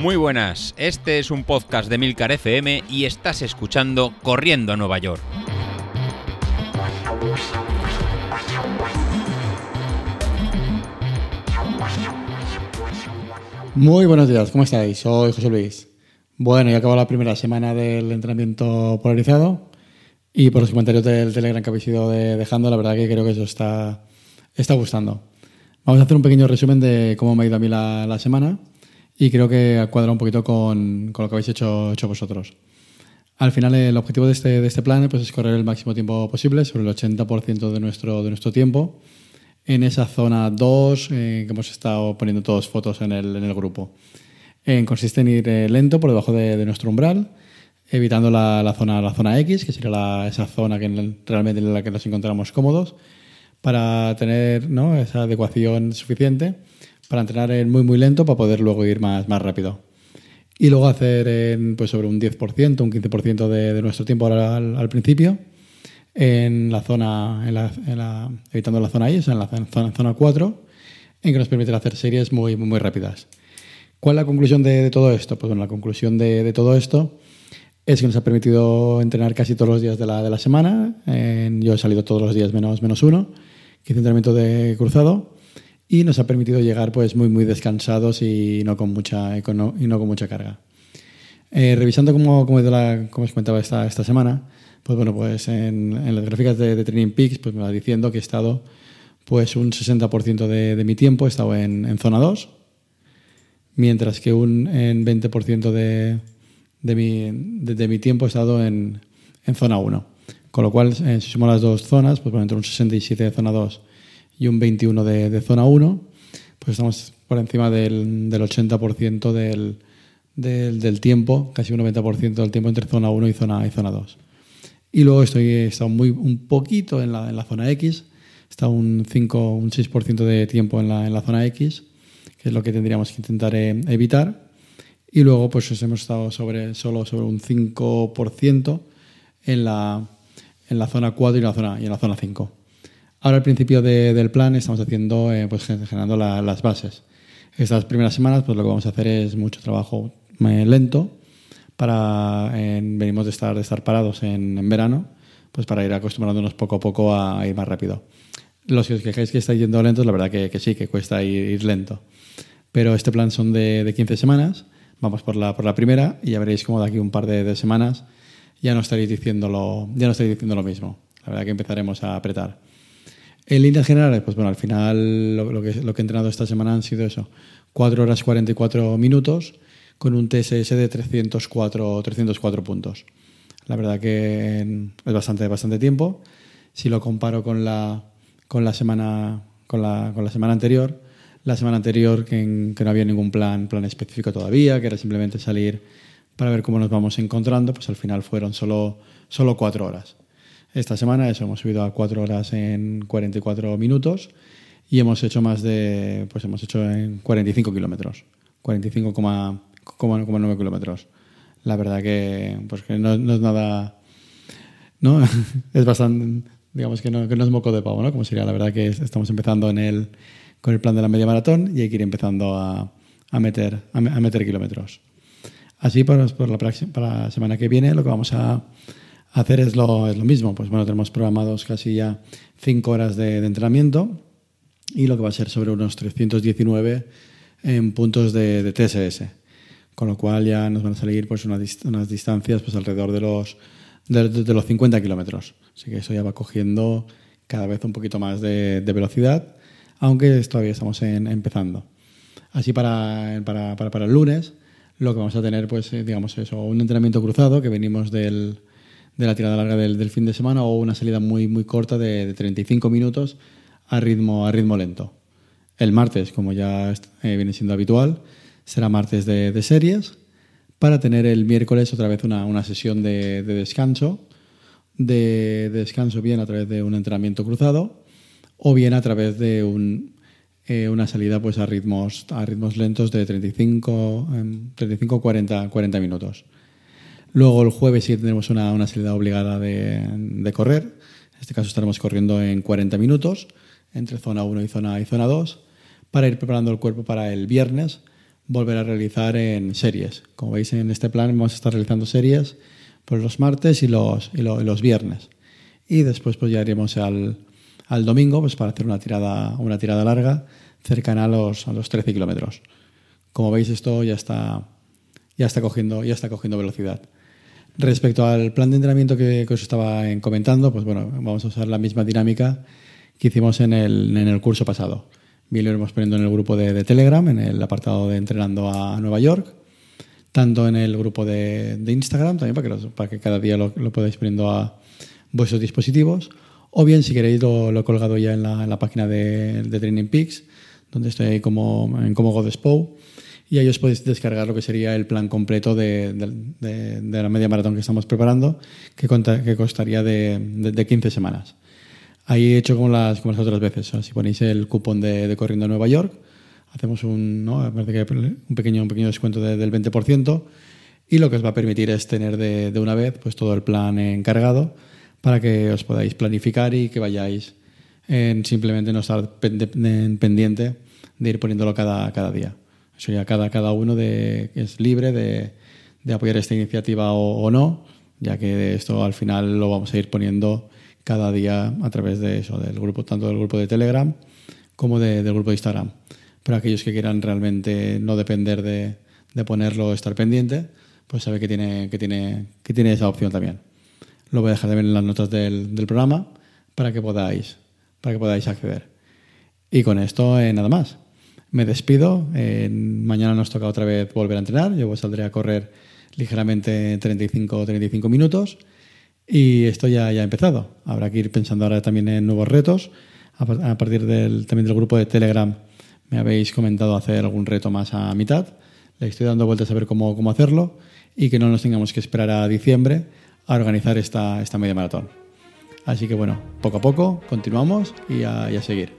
Muy buenas, este es un podcast de Milcar FM y estás escuchando Corriendo a Nueva York. Muy buenos días, ¿cómo estáis? Soy José Luis. Bueno, ya acabó la primera semana del entrenamiento polarizado y por los comentarios del Telegram que habéis ido dejando, la verdad que creo que eso está, está gustando. Vamos a hacer un pequeño resumen de cómo me ha ido a mí la, semana y creo que cuadra un poquito con, con lo que habéis hecho, hecho, vosotros. Al final, el objetivo de este, de este plan pues, es correr el máximo tiempo posible, sobre el 80% de nuestro, de nuestro tiempo en esa zona 2 eh, que hemos estado poniendo todas fotos en el, en el grupo. Eh, consiste en ir eh, lento por debajo de, nuestro umbral, evitando la, la, zona, la zona X, que sería esa zona que realmente en la que nos encontramos cómodos, para tener ¿no? esa adecuación suficiente para entrenar en muy muy lento para poder luego ir más, más rápido. Y luego hacer en, pues sobre un 10%, un 15% de, de nuestro tiempo al, al principio en la zona, en la, evitando la zona I, en la zona, zona 4, en que nos permite hacer series muy, muy, rápidas. ¿Cuál es la conclusión de, todo esto? Pues bueno, la conclusión de, todo esto es que nos ha permitido entrenar casi todos los días de la, de la semana. yo he salido todos los días menos, menos uno, que hice entrenamiento de cruzado, y nos ha permitido llegar pues muy, muy descansados y no con mucha, y no, con mucha carga. Eh, revisando cómo, cómo, cómo os comentaba esta, esta semana, pues bueno, pues en, las gráficas de, Training Peaks pues me va diciendo que he estado pues un 60% de, mi tiempo he estado en, zona 2, mientras que un en 20% de, mi, mi tiempo he estado en, zona 1. Con lo cual, eh, si sumo las dos zonas, pues por entre un 67 de zona 2 y un 21 de, zona 1, pues estamos por encima del, 80% del, del, tiempo, casi un 90% del tiempo entre zona 1 y zona, y zona 2. Y luego estoy, estado muy, un poquito en la, en la zona X, estado un 5, un 6% de tiempo en la, en la zona X, que es lo que tendríamos que intentar eh, evitar. Y luego pues hemos estado sobre, solo sobre un 5% en la, en la zona 4 y la zona, y en la zona 5. Ahora al principio de, del plan estamos haciendo, eh, pues generando las bases. Estas primeras semanas pues lo que vamos a hacer es mucho trabajo eh, lento, para venimos de estar, de estar parados en, verano, pues para ir acostumbrándonos poco a poco a, ir más rápido. Los que os quejáis que estáis yendo lentos, la verdad que, sí, que cuesta ir, lento. Pero este plan son de, de, 15 semanas, vamos por la, primera y ya veréis cómo de aquí un par de, de semanas ya no estaréis diciéndolo, ya no estaréis diciendo lo mismo. La verdad que empezaremos a apretar. En líneas generales, pues bueno, al final lo, que, lo que he entrenado esta semana han sido eso, 4 horas 44 minutos, con un TSS de 304, 304 puntos. La verdad que es bastante, bastante tiempo. Si lo comparo con la, con la, semana, con la, con la semana anterior, la semana anterior que, que, no había ningún plan, plan específico todavía, que era simplemente salir para ver cómo nos vamos encontrando, pues al final fueron solo, solo cuatro horas. Esta semana eso, hemos subido a cuatro horas en 44 minutos y hemos hecho más de, pues hemos hecho en 45 kilómetros, 45, 9 kilómetros. La verdad que, pues que no, es nada. ¿no? es bastante. Digamos que no, que no es moco de pavo, ¿no? Como sería, la verdad que estamos empezando en el, con el plan de la media maratón y hay que ir empezando a, a meter, a, meter kilómetros. Así, pues, por la, para la semana que viene, lo que vamos a hacer es lo, es lo mismo. Pues bueno, tenemos programados casi ya 5 horas de, entrenamiento y lo que va a ser sobre unos 319 en puntos de, de TSS con lo cual ya nos van a salir pues unas, unas distancias pues alrededor de los, de, los 50 kilómetros. Así que eso ya va cogiendo cada vez un poquito más de, velocidad, aunque todavía estamos empezando. Así para, para, para, el lunes, lo que vamos a tener, pues, eh, digamos eso, un entrenamiento cruzado que venimos del, de la tirada larga del, fin de semana o una salida muy, muy corta de, de, 35 minutos a ritmo, a ritmo lento. El martes, como ya eh, viene siendo habitual, será martes de, series, para tener el miércoles otra vez una, una sesión de, descanso, de, descanso bien a través de un entrenamiento cruzado o bien a través de un, eh, una salida pues a ritmos, a ritmos lentos de 35, 35 40, 40 minutos. Luego el jueves sí tenemos una, una salida obligada de, de, correr. En este caso estaremos corriendo en 40 minutos entre zona 1 y zona, y zona 2 para ir preparando el cuerpo para el viernes volver a realizar en series. Como veis en este plan vamos a estar realizando series por los martes y los, y los viernes. Y después pues ya iremos al, al domingo pues para hacer una tirada, una tirada larga cercana a los, a los 13 kilómetros. Como veis esto ya está, ya está, cogiendo, ya está cogiendo velocidad. Respecto al plan de entrenamiento que, os estaba comentando, pues bueno, vamos a usar la misma dinámica que hicimos en el, en el curso pasado. Bien lo iremos poniendo en el grupo de, Telegram, en el apartado de Entrenando a Nueva York, tanto en el grupo de, Instagram, también para que, para que cada día lo, lo, podáis poniendo a vuestros dispositivos, o bien si queréis lo, he colgado ya en la, página de, Training Peaks, donde estoy como, en como Godespo, y ahí os podéis descargar lo que sería el plan completo de, la media maratón que estamos preparando, que, que costaría de, 15 semanas. Ahí he hecho como las, como las otras veces. si ponéis el cupón de, Corriendo a Nueva York, hacemos un, ¿no? un, pequeño, un pequeño descuento del 20% y lo que os va a permitir es tener de, una vez pues, todo el plan encargado para que os podáis planificar y que vayáis en simplemente no estar pendiente de ir poniéndolo cada, cada día. Eso ya cada, cada uno de, es libre de, de apoyar esta iniciativa o, no, ya que esto al final lo vamos a ir poniendo cada día a través de eso, del grupo, tanto del grupo de Telegram como del grupo de Instagram. Pero aquellos que quieran realmente no depender de, de ponerlo, estar pendiente, pues sabe que tiene, que, tiene, que tiene esa opción también. Lo voy a dejar también en las notas del, del programa para que podáis, para que podáis acceder. Y con esto eh, nada más. Me despido. mañana nos toca otra vez volver a entrenar. Yo saldré a correr ligeramente 35 35 minutos. Y esto ya, ya ha empezado. Habrá que ir pensando ahora también en nuevos retos. A, partir del, también del grupo de Telegram me habéis comentado hacer algún reto más a mitad. Le estoy dando vueltas a ver cómo, cómo hacerlo y que no nos tengamos que esperar a diciembre a organizar esta, esta media maratón. Así que bueno, poco a poco continuamos y a, y a seguir.